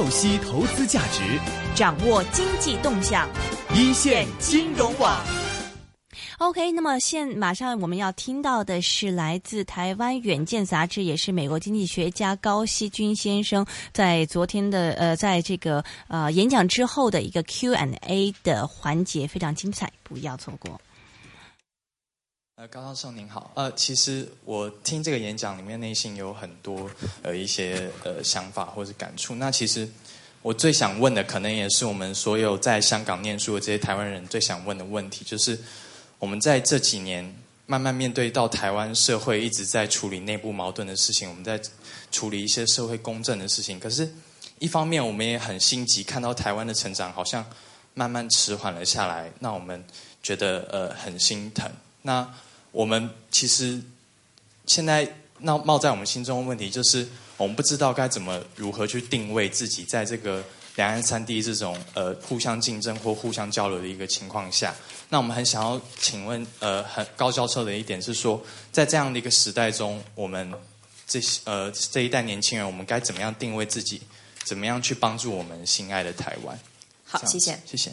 透析投资价值，掌握经济动向，一线金融网。OK，那么现马上我们要听到的是来自台湾《远见》杂志，也是美国经济学家高希军先生在昨天的呃，在这个呃演讲之后的一个 Q&A 的环节，非常精彩，不要错过。呃，高教授您好，呃，其实我听这个演讲里面，内心有很多呃一些呃想法或者感触。那其实我最想问的，可能也是我们所有在香港念书的这些台湾人最想问的问题，就是。我们在这几年慢慢面对到台湾社会一直在处理内部矛盾的事情，我们在处理一些社会公正的事情。可是，一方面我们也很心急，看到台湾的成长好像慢慢迟缓了下来，那我们觉得呃很心疼。那我们其实现在那冒在我们心中的问题就是，我们不知道该怎么如何去定位自己在这个。两岸三地这种呃互相竞争或互相交流的一个情况下，那我们很想要请问呃很高教授的一点是说，在这样的一个时代中，我们这些呃这一代年轻人，我们该怎么样定位自己？怎么样去帮助我们心爱的台湾？好，谢谢，谢谢。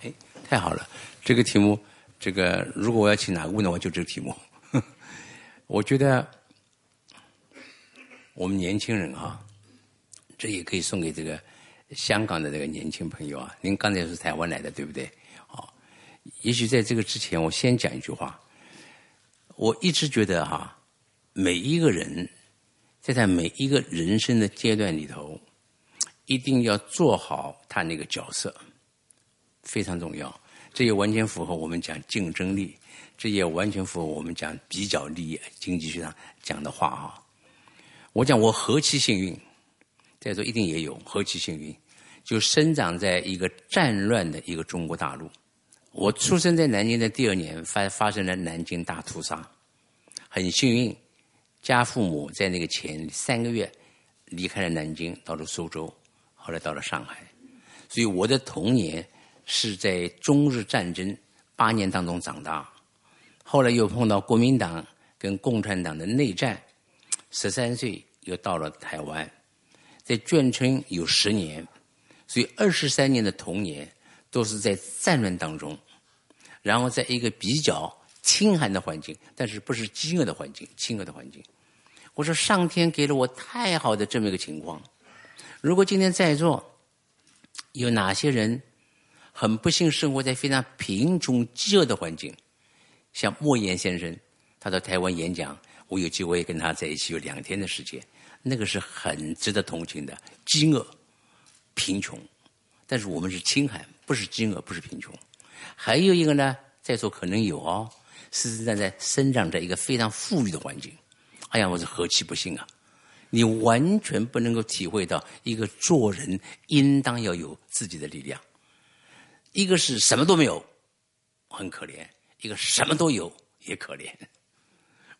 哎，太好了，这个题目，这个如果我要请哪个问的话，就这个题目。我觉得我们年轻人哈。这也可以送给这个香港的这个年轻朋友啊！您刚才是台湾来的，对不对？好，也许在这个之前，我先讲一句话。我一直觉得哈，每一个人在他每一个人生的阶段里头，一定要做好他那个角色，非常重要。这也完全符合我们讲竞争力，这也完全符合我们讲比较利益经济学上讲的话啊。我讲我何其幸运！在座一定也有何其幸运，就生长在一个战乱的一个中国大陆。我出生在南京的第二年，发发生了南京大屠杀。很幸运，家父母在那个前三个月离开了南京，到了苏州，后来到了上海。所以我的童年是在中日战争八年当中长大，后来又碰到国民党跟共产党的内战，十三岁又到了台湾。在眷村有十年，所以二十三年的童年都是在战乱当中，然后在一个比较清寒的环境，但是不是饥饿的环境，清饿的环境。我说上天给了我太好的这么一个情况。如果今天在座有哪些人很不幸生活在非常贫穷饥饿的环境，像莫言先生，他到台湾演讲，我有机会跟他在一起有两天的时间。那个是很值得同情的，饥饿、贫穷，但是我们是青海，不是饥饿，不是贫穷。还有一个呢，在座可能有哦，实实在在生长在一个非常富裕的环境。哎呀，我是何其不幸啊！你完全不能够体会到一个做人应当要有自己的力量。一个是什么都没有，很可怜；一个什么都有，也可怜。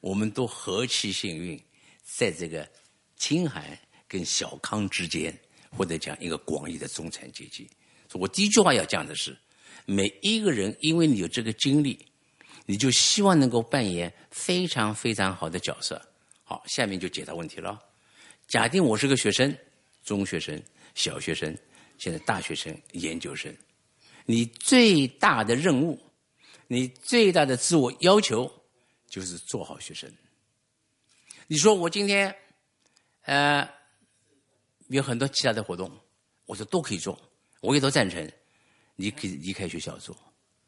我们都何其幸运，在这个。清寒跟小康之间，或者讲一个广义的中产阶级。我第一句话要讲的是，每一个人因为你有这个经历，你就希望能够扮演非常非常好的角色。好，下面就解答问题了。假定我是个学生，中学生、小学生，现在大学生、研究生，你最大的任务，你最大的自我要求，就是做好学生。你说我今天。呃，有很多其他的活动，我说都可以做，我也都赞成。你可以离开学校做，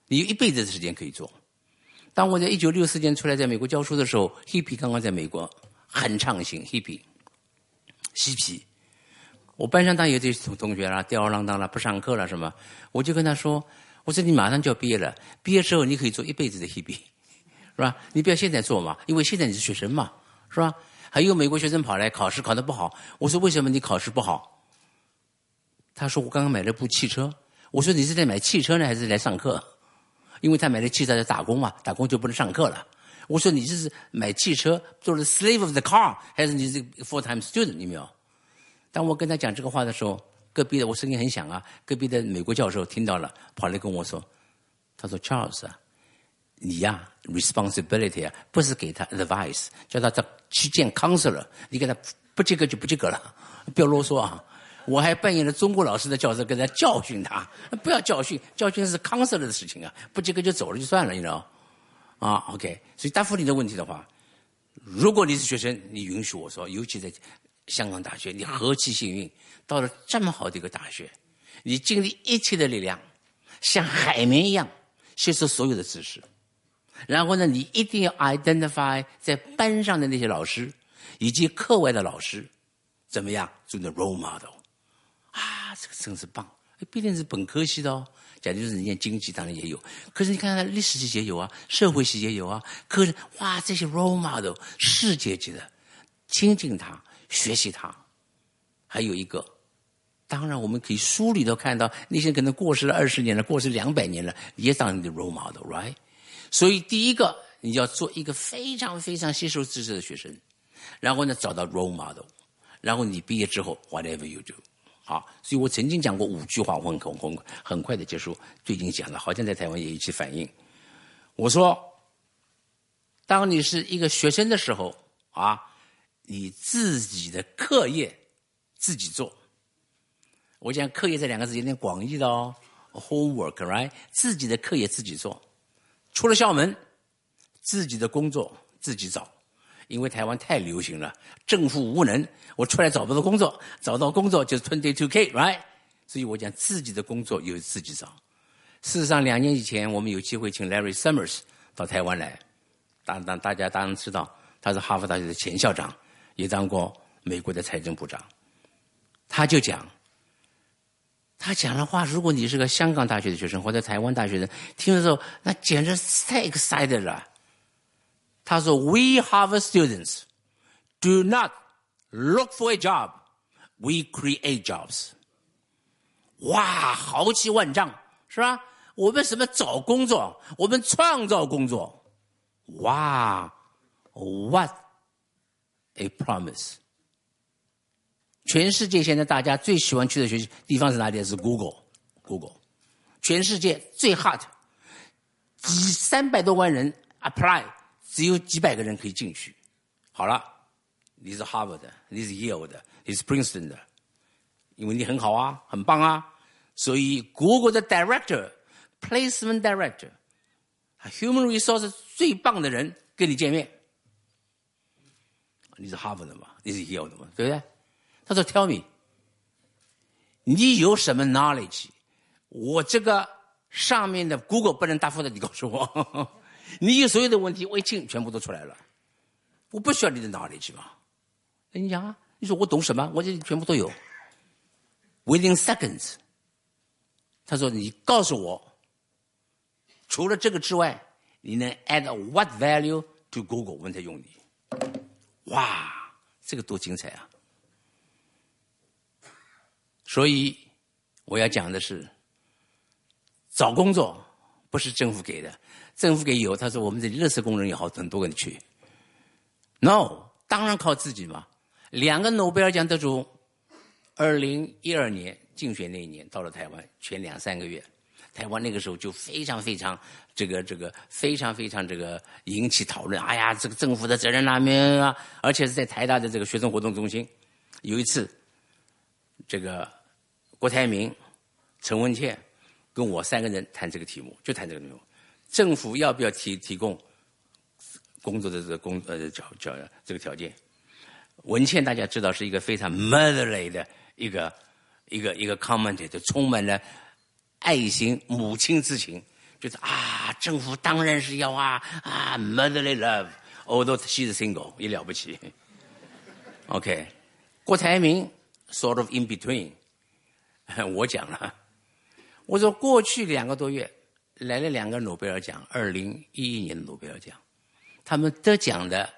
你有一辈子的时间可以做。当我在一九六四年出来在美国教书的时候，hippy 刚刚在美国很畅行，hippy 嬉皮。我班上当有这些同同学啦，吊儿郎当啦，不上课了什么，我就跟他说：“我说你马上就要毕业了，毕业之后你可以做一辈子的 hippy，是吧？你不要现在做嘛，因为现在你是学生嘛，是吧？”还有美国学生跑来考试考得不好，我说为什么你考试不好？他说我刚刚买了部汽车。我说你是在买汽车呢，还是来上课？因为他买了汽车在打工嘛，打工就不能上课了。我说你这是买汽车做了 slave of the car，还是你是 full time student？有没有？当我跟他讲这个话的时候，隔壁的我声音很响啊，隔壁的美国教授听到了，跑来跟我说，他说 Charles，你呀，responsibility 啊，不是给他 advice，叫他去见 counselor，你给他不及格就不及格了，不要啰嗦啊！我还扮演了中国老师的角色，跟他教训他，不要教训，教训是 counselor 的事情啊，不及格就走了就算了，你知道？啊，OK，所以答复你的问题的话，如果你是学生，你允许我说，尤其在香港大学，你何其幸运，到了这么好的一个大学，你尽力一切的力量，像海绵一样吸收所有的知识。然后呢，你一定要 identify 在班上的那些老师，以及课外的老师，怎么样做你的 role model？啊，这个真是棒！毕竟是本科系的哦，假如是念经济，当然也有。可是你看看历史系也有啊，社会系也有啊。可是哇，这些 role model 世界级的，亲近他，学习他。还有一个，当然我们可以书里头看到那些可能过世了二十年了，过世两百年了，也当你的 role model，right？所以，第一个你要做一个非常非常吸收知识的学生，然后呢，找到 role model，然后你毕业之后 whatever you do，好。所以我曾经讲过五句话，我很很很快的结束。最近讲了，好像在台湾也一起反映。我说，当你是一个学生的时候啊，你自己的课业自己做。我讲课业这两个字有点广义的哦，homework right，自己的课业自己做。出了校门，自己的工作自己找，因为台湾太流行了，政府无能，我出来找不到工作，找到工作就是 twenty two k，right？所以我讲自己的工作由自己找。事实上，两年以前我们有机会请 Larry Summers 到台湾来，当当大家当然知道，他是哈佛大学的前校长，也当过美国的财政部长，他就讲。他讲的话，如果你是个香港大学的学生或者台湾大学生，听的时候那简直太 excited 了。他说：“We Harvard students do not look for a job, we create jobs。”哇，豪气万丈，是吧？我们什么找工作？我们创造工作。哇，What a promise！全世界现在大家最喜欢去的学习地方是哪里？是 Google，Google，全世界最 hot，几三百多万人 apply，只有几百个人可以进去。好了，你是 Harvard 的，你是 Yale 的，你是 Princeton 的，因为你很好啊，很棒啊，所以 Google 的 Director，Placement Director，Human Resource 最棒的人跟你见面。你是哈佛的嘛？你是 Yale 的嘛？对不对？他说：“Tell me，你有什么 knowledge？我这个上面的 Google 不能答复的，你告诉我。你有所有的问题，我一听全部都出来了。我不需要你的 knowledge 嘛？你讲啊，你说我懂什么？我这里全部都有。Within seconds，他说你告诉我，除了这个之外，你能 add what value to Google？我们才用你。哇，这个多精彩啊！”所以我要讲的是，找工作不是政府给的，政府给有，他说我们这里热色工人也好，很多人去。No，当然靠自己嘛。两个诺贝尔奖得主，二零一二年竞选那一年到了台湾，前两三个月，台湾那个时候就非常非常这个这个非常非常这个引起讨论。哎呀，这个政府的责任哪边啊？而且是在台大的这个学生活动中心，有一次，这个。郭台铭、陈文茜跟我三个人谈这个题目，就谈这个题目：政府要不要提提供工作的这个工呃条条这个条件？文茜大家知道是一个非常 motherly 的一个一个一个 comment，就充满了爱心、母亲之情，就是啊，政府当然是要啊啊 motherly love，although she's single 也了不起。OK，郭台铭 sort of in between。我讲了，我说过去两个多月来了两个诺贝尔奖，二零一一年的诺贝尔奖，他们得奖的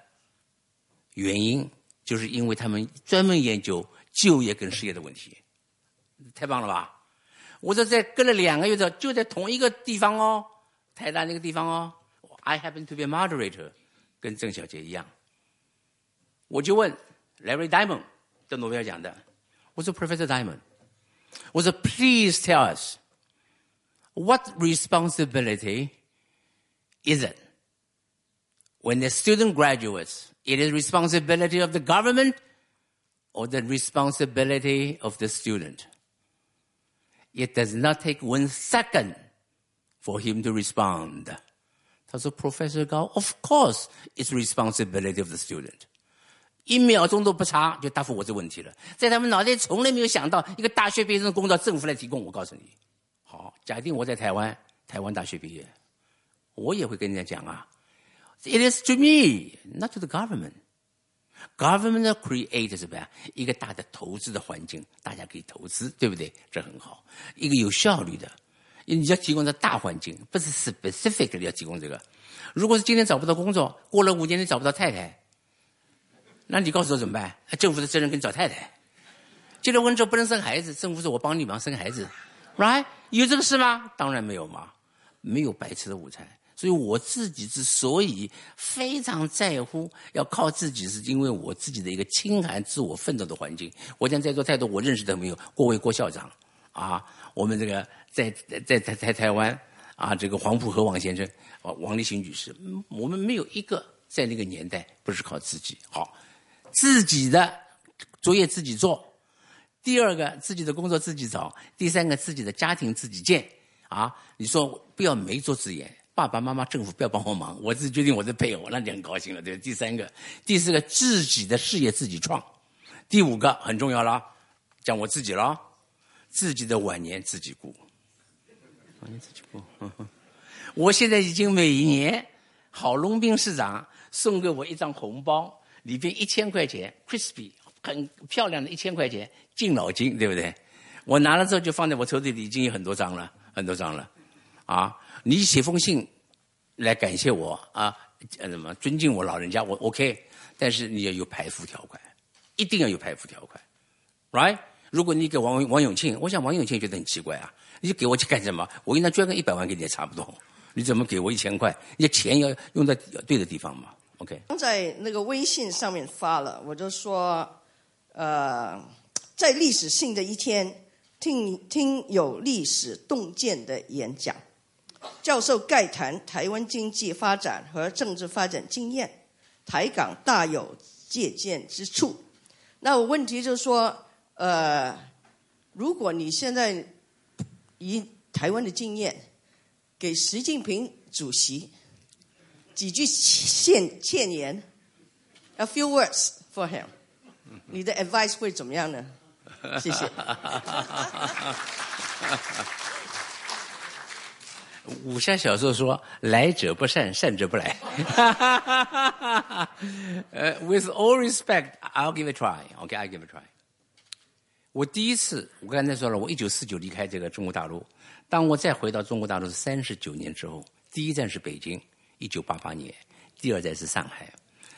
原因就是因为他们专门研究就业跟失业的问题，太棒了吧？我说在隔了两个月的就在同一个地方哦，台大那个地方哦，I happen to be a moderator，跟郑小姐一样，我就问 Larry Diamond 得诺贝尔奖的，我说 Professor Diamond。我说，Please tell us what responsibility isn't. When the student graduates, it is responsibility of the government or the responsibility of the student. It does not take one second for him to respond. 他说：“Professor Gao, of course, it's responsibility of the student. 一秒钟都不差就答复我这问题了，在他们脑袋从来没有想到一个大学毕业生的工作政府来提供。我告诉你，好，假定我在台湾，台湾大学毕业，我也会跟人家讲啊，It is to me, not to the government. Government create 什么呀？一个大的投资的环境，大家可以投资，对不对？这很好，一个有效率的。你要提供的大环境，不是 specific 要提供这个。如果是今天找不到工作，过了五年你找不到太太。那你告诉我怎么办？政府的责任跟找太太。结了婚之后不能生孩子，政府说我帮你忙生孩子，right？有这个事吗？当然没有嘛，没有白吃的午餐。所以我自己之所以非常在乎要靠自己，是因为我自己的一个清寒自我奋斗的环境。我讲在座太多我认识的没有，郭伟郭校长啊，我们这个在在在在台湾啊，这个黄浦和王先生啊，王立新女士，我们没有一个在那个年代不是靠自己好。自己的作业自己做，第二个自己的工作自己找，第三个自己的家庭自己建。啊，你说不要没做之言，爸爸妈妈政府不要帮我忙，我自己决定我的配偶，那你很高兴了，对第三个，第四个自己的事业自己创，第五个很重要了，讲我自己了，自己的晚年自己顾，晚年自己顾。我现在已经每一年，郝龙斌市长送给我一张红包。里边一千块钱，crispy，很漂亮的一千块钱，敬老金，对不对？我拿了之后就放在我抽屉里，已经有很多张了，很多张了。啊，你写封信来感谢我啊，什么尊敬我老人家，我 OK。但是你要有排付条款，一定要有排付条款，right？如果你给王王永庆，我想王永庆觉得很奇怪啊，你给我去干什么？我应该捐个一百万给你也差不多，你怎么给我一千块？你钱要用在对的地方嘛？OK，刚在那个微信上面发了，我就说，呃，在历史性的一天，听听有历史洞见的演讲，教授概谈台湾经济发展和政治发展经验，台港大有借鉴之处。那我问题就是说，呃，如果你现在以台湾的经验给习近平主席。几句谏谏言，a few words for him。你的 advice 会怎么样呢？谢谢。武侠小说说：“来者不善，善者不来。”呃，with all respect，I'll give a try。OK，I give a try。我第一次，我刚才说了，我一九四九离开这个中国大陆。当我再回到中国大陆是三十九年之后，第一站是北京。一九八八年，第二站是上海，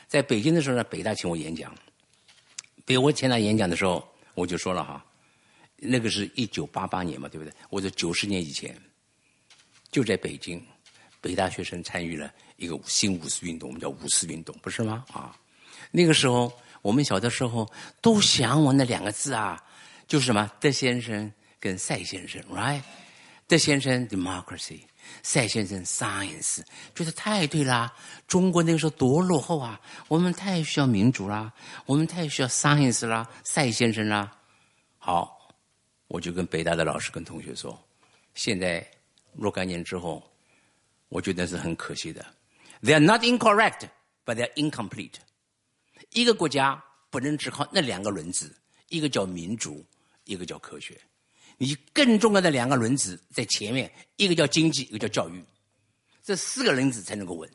在北京的时候呢，北大请我演讲。北我前来演讲的时候，我就说了哈，那个是一九八八年嘛，对不对？我说九十年以前，就在北京，北大学生参与了一个新五四运动，我们叫五四运动，不是吗？啊，那个时候我们小的时候都向往那两个字啊，就是什么？德先生跟赛先生，right？德先生 democracy。赛先生，science，觉得太对啦！中国那个时候多落后啊，我们太需要民主啦，我们太需要 science 啦，赛先生啦。好，我就跟北大的老师跟同学说，现在若干年之后，我觉得是很可惜的。They are not incorrect, but they are incomplete。一个国家不能只靠那两个轮子，一个叫民主，一个叫科学。你更重要的两个轮子在前面，一个叫经济，一个叫教育，这四个轮子才能够稳。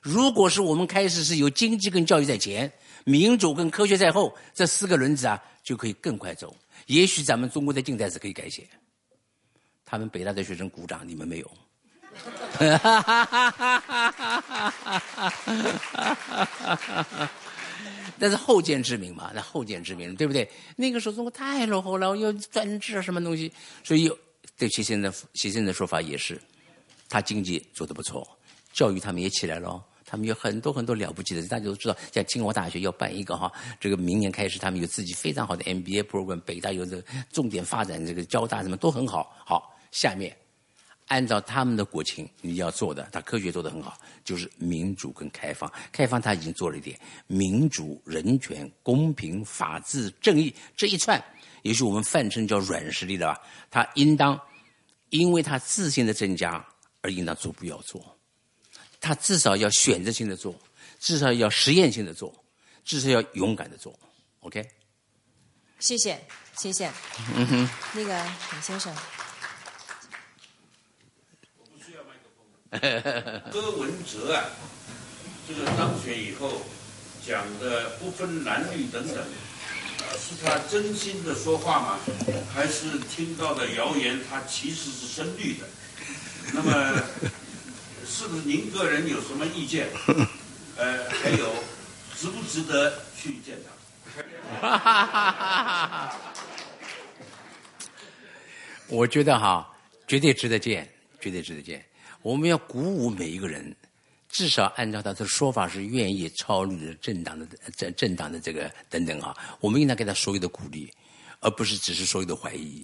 如果是我们开始是由经济跟教育在前，民主跟科学在后，这四个轮子啊就可以更快走。也许咱们中国的近代史可以改写。他们北大的学生鼓掌，你们没有。那是后见之明嘛？那后见之明，对不对？那个时候中国太落后了，又专制什么东西，所以对习先生习先生的说法也是，他经济做得不错，教育他们也起来了，他们有很多很多了不起的，大家都知道，像清华大学要办一个哈，这个明年开始他们有自己非常好的 MBA program，北大有这个重点发展，这个交大什么都很好。好，下面按照他们的国情，你要做的，他科学做得很好，就是民主跟开放。开放他已经做了一点，民主、人权、公平、法治、正义这一串，也许我们泛称叫软实力的吧。他应当，因为他自信的增加而应当逐步要做。他至少要选择性的做，至少要实验性的做，至少要勇敢的做。OK。谢谢，谢谢。嗯哼，那个李先生。柯文哲啊，这个当选以后讲的不分男女等等，呃，是他真心的说话吗？还是听到的谣言他其实是深绿的？那么，是不是您个人有什么意见？呃，还有，值不值得去见他？我觉得哈，绝对值得见，绝对值得见。我们要鼓舞每一个人，至少按照他的说法是愿意超越的政党的政政党的这个等等啊，我们应当给他所有的鼓励，而不是只是所有的怀疑，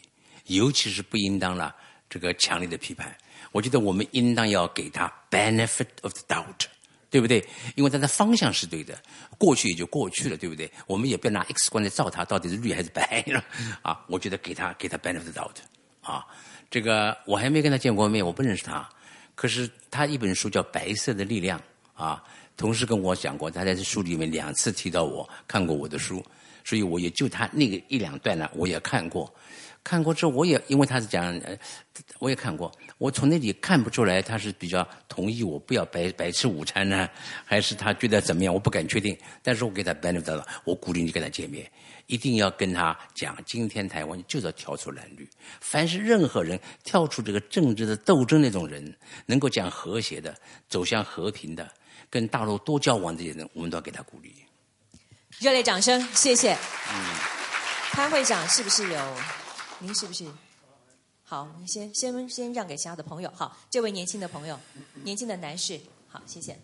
尤其是不应当了这个强烈的批判。我觉得我们应当要给他 benefit of the doubt，对不对？因为他的方向是对的，过去也就过去了，对不对？我们也不要拿 X 光来照他到底是绿还是白了 啊！我觉得给他给他 benefit of the doubt 啊，这个我还没跟他见过面，我不认识他。可是他一本书叫《白色的力量》啊，同时跟我讲过，他在这书里面两次提到我看过我的书，所以我也就他那个一两段呢，我也看过。看过之后，我也因为他是讲，我也看过，我从那里看不出来他是比较同意我不要白白吃午餐呢，还是他觉得怎么样？我不敢确定。但是我给他办了，我鼓励你跟他见面。一定要跟他讲，今天台湾就是要跳出蓝绿。凡是任何人跳出这个政治的斗争那种人，能够讲和谐的、走向和平的、跟大陆多交往这些人，我们都要给他鼓励。热烈掌声，谢谢。嗯，潘会长是不是有？您是不是？好，你先先先让给其他的朋友。好，这位年轻的朋友，年轻的男士，好，谢谢。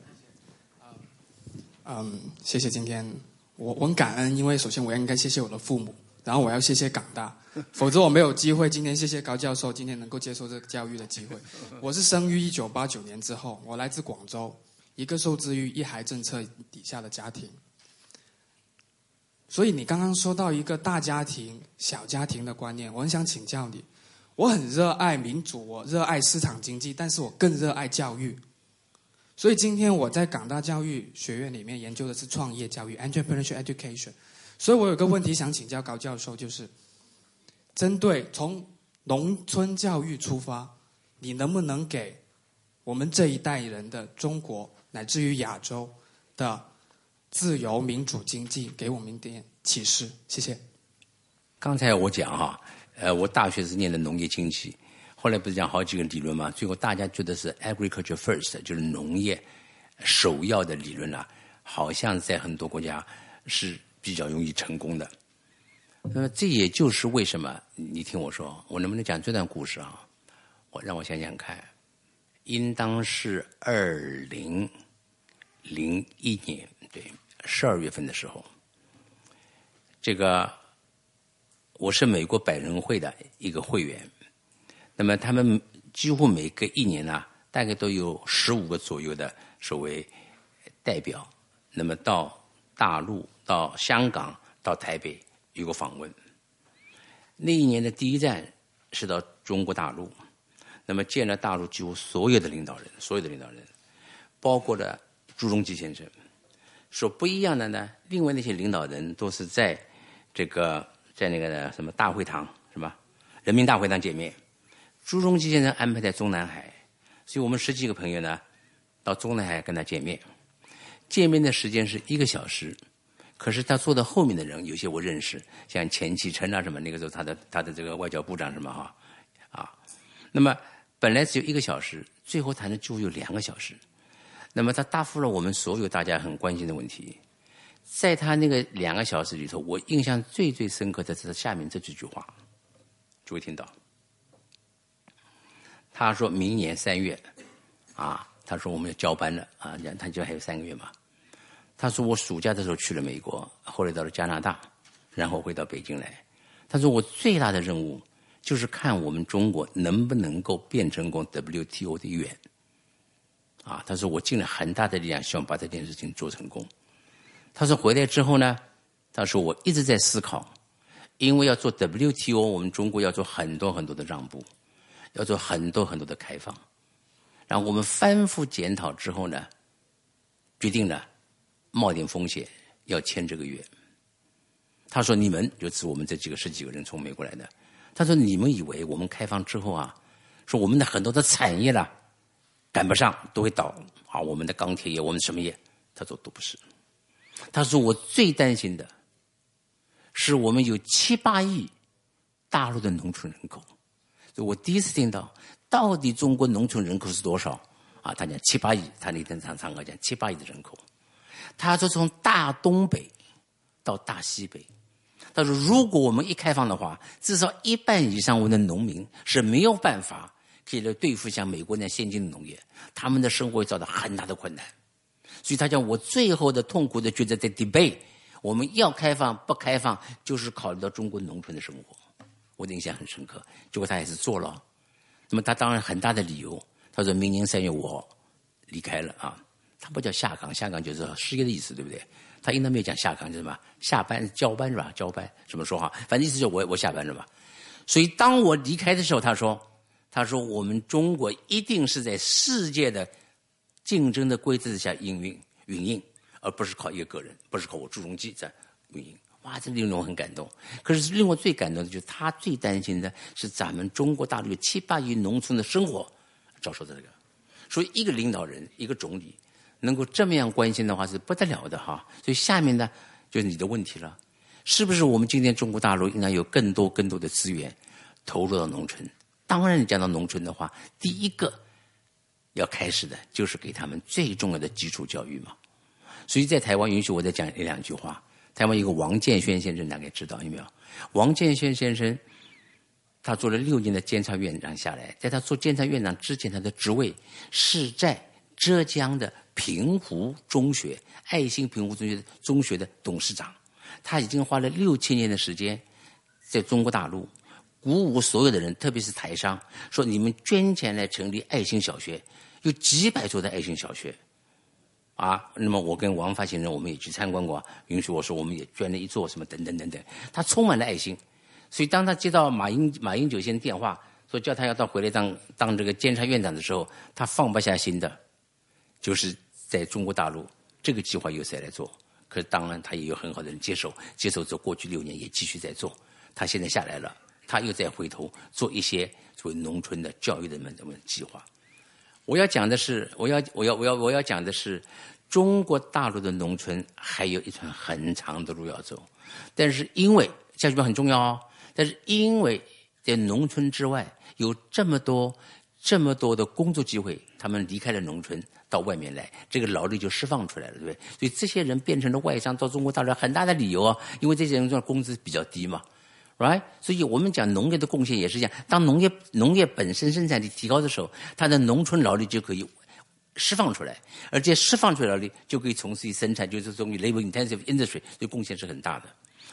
嗯，谢谢今天。我我很感恩，因为首先我要应该谢谢我的父母，然后我要谢谢港大，否则我没有机会。今天谢谢高教授，今天能够接受这个教育的机会。我是生于一九八九年之后，我来自广州，一个受制于一孩政策底下的家庭。所以你刚刚说到一个大家庭、小家庭的观念，我很想请教你。我很热爱民主，我热爱市场经济，但是我更热爱教育。所以今天我在港大教育学院里面研究的是创业教育 （entrepreneurship education）。所以我有个问题想请教高教授，就是针对从农村教育出发，你能不能给我们这一代人的中国乃至于亚洲的自由民主经济给我们一点启示？谢谢。刚才我讲哈，呃，我大学是念的农业经济。后来不是讲好几个理论嘛？最后大家觉得是 agriculture first，就是农业首要的理论啊，好像在很多国家是比较容易成功的。那么这也就是为什么你听我说，我能不能讲这段故事啊？我让我想想看，应当是二零零一年对十二月份的时候，这个我是美国百人会的一个会员。那么他们几乎每隔一年呢，大概都有十五个左右的所谓代表，那么到大陆、到香港、到台北有个访问。那一年的第一站是到中国大陆，那么见了大陆几乎所有的领导人，所有的领导人，包括了朱镕基先生。说不一样的呢，另外那些领导人都是在这个在那个什么大会堂，什么人民大会堂见面。朱镕基先生安排在中南海，所以我们十几个朋友呢，到中南海跟他见面。见面的时间是一个小时，可是他坐在后面的人有些我认识，像钱其琛啊什么，那个时候他的他的这个外交部长什么哈啊。那么本来只有一个小时，最后谈的就有两个小时。那么他答复了我们所有大家很关心的问题。在他那个两个小时里头，我印象最最深刻的是下面这几句话，诸位听到。他说明年三月，啊，他说我们要交班了啊，他就还有三个月嘛。他说我暑假的时候去了美国，后来到了加拿大，然后回到北京来。他说我最大的任务就是看我们中国能不能够变成功 WTO 的一员。啊，他说我尽了很大的力量，希望把这件事情做成功。他说回来之后呢，他说我一直在思考，因为要做 WTO，我们中国要做很多很多的让步，要做很多很多的开放。然后我们反复检讨之后呢，决定了冒点风险要签这个约。他说：“你们就指我们这几个十几个人从美国来的。”他说：“你们以为我们开放之后啊，说我们的很多的产业啦赶不上，都会倒啊？我们的钢铁业，我们什么业？”他说：“都不是。”他说：“我最担心的是我们有七八亿大陆的农村人口。”我第一次听到，到底中国农村人口是多少？啊，他讲七八亿。他那天上上课讲七八亿的人口。他说从大东北到大西北。他说：“如果我们一开放的话，至少一半以上我们的农民是没有办法可以来对付像美国那样先进的农业，他们的生活会遭到很大的困难。所以他讲，我最后的痛苦的抉择在 debate，我们要开放不开放，就是考虑到中国农村的生活。我的印象很深刻。结果他还是做了。那么他当然很大的理由，他说明年三月我离开了啊，他不叫下岗，下岗就是失业的意思，对不对？”他应该没有讲下岗，是什么？下班交班是吧？交班怎么说哈？反正意思就是我我下班了吧。所以当我离开的时候，他说：“他说我们中国一定是在世界的竞争的规则之下营运运营，而不是靠一个个人，不是靠我朱镕基在运营。”哇，这令我很感动。可是令我最感动的就是他最担心的是咱们中国大陆有七八亿农村的生活遭受的这个。所以一个领导人，一个总理。能够这么样关心的话是不得了的哈，所以下面呢就是你的问题了，是不是我们今天中国大陆应该有更多更多的资源投入到农村？当然，讲到农村的话，第一个要开始的就是给他们最重要的基础教育嘛。所以在台湾，允许我再讲一两句话。台湾一个王建轩先生大概知道有没有？王建轩先生他做了六年的监察院长下来，在他做监察院长之前，他的职位是在浙江的。平湖中学，爱心平湖中学中学的董事长，他已经花了六七年的时间，在中国大陆鼓舞所有的人，特别是台商，说你们捐钱来成立爱心小学，有几百座的爱心小学，啊，那么我跟王发行人我们也去参观过，允许我说我们也捐了一座什么等等等等，他充满了爱心，所以当他接到马英马英九先生电话，说叫他要到回来当当这个监察院长的时候，他放不下心的，就是。在中国大陆，这个计划由谁来做？可是当然，他也有很好的人接手，接手之后，过去六年也继续在做。他现在下来了，他又再回头做一些作为农村的教育的么什么计划。我要讲的是，我要我要我要我要讲的是，中国大陆的农村还有一段很长的路要走。但是因为教育表很重要哦，但是因为在农村之外有这么多这么多的工作机会，他们离开了农村。到外面来，这个劳力就释放出来了，对不对？所以这些人变成了外商到中国大陆很大的理由啊，因为这些人的工资比较低嘛，right？所以我们讲农业的贡献也是这样，当农业农业本身生产力提高的时候，它的农村劳力就可以释放出来，而且释放出来劳力就可以从事于生产，就是属于 labor intensive industry，对贡献是很大的。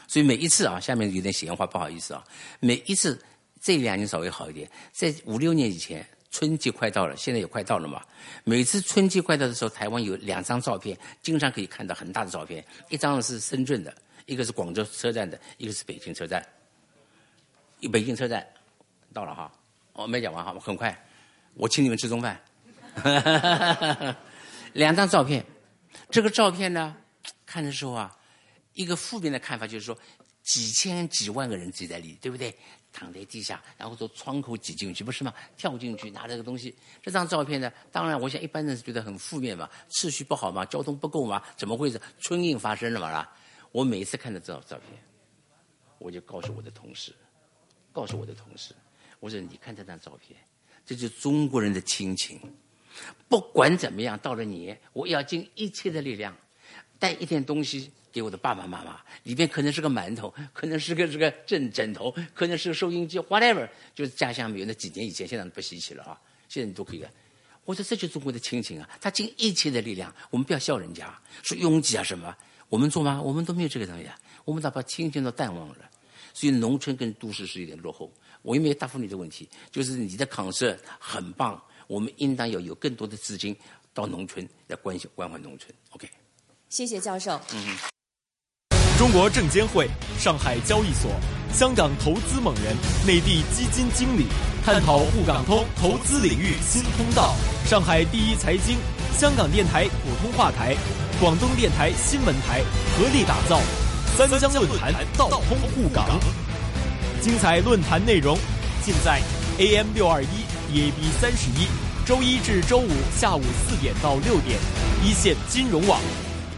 所以每一次啊，下面有点闲话，不好意思啊，每一次这两年稍微好一点，在五六年以前。春季快到了，现在也快到了嘛。每次春季快到的时候，台湾有两张照片，经常可以看到很大的照片。一张是深圳的，一个是广州车站的，一个是北京车站。北京车站到了哈，我没讲完哈，很快，我请你们吃中饭。两张照片，这个照片呢，看的时候啊，一个负面的看法就是说，几千几万个人挤在里，对不对？躺在地下，然后从窗口挤进去，不是吗？跳进去拿这个东西。这张照片呢？当然，我想一般人是觉得很负面嘛，秩序不好嘛，交通不够嘛，怎么会是春运发生了嘛？啦，我每次看到这张照片，我就告诉我的同事，告诉我的同事，我说你看这张照片，这就是中国人的亲情。不管怎么样，到了年，我要尽一切的力量，带一点东西。给我的爸爸妈妈，里边可能是个馒头，可能是个这个枕枕头，可能是个收音机，whatever，就是家乡没有。那几年以前，现在不稀奇了啊，现在你都可以了。我说这就是中国的亲情啊，他尽一切的力量，我们不要笑人家说拥挤啊什么，我们做吗？我们都没有这个东西啊，我们哪怕亲情都淡忘了？所以农村跟都市是有点落后。我有没有答复你的问题？就是你的 concern 很棒，我们应当要有更多的资金到农村来关心关怀农村。OK，谢谢教授。嗯。中国证监会、上海交易所、香港投资猛人、内地基金经理探讨沪港通投资领域新通道。上海第一财经、香港电台普通话台、广东电台新闻台合力打造三江论坛，道通沪港。精彩论坛内容尽在 AM 六二一 DAB 三十一，周一至周五下午四点到六点，一线金融网。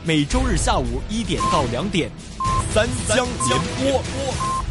每周日下午一点到两点，三江联播。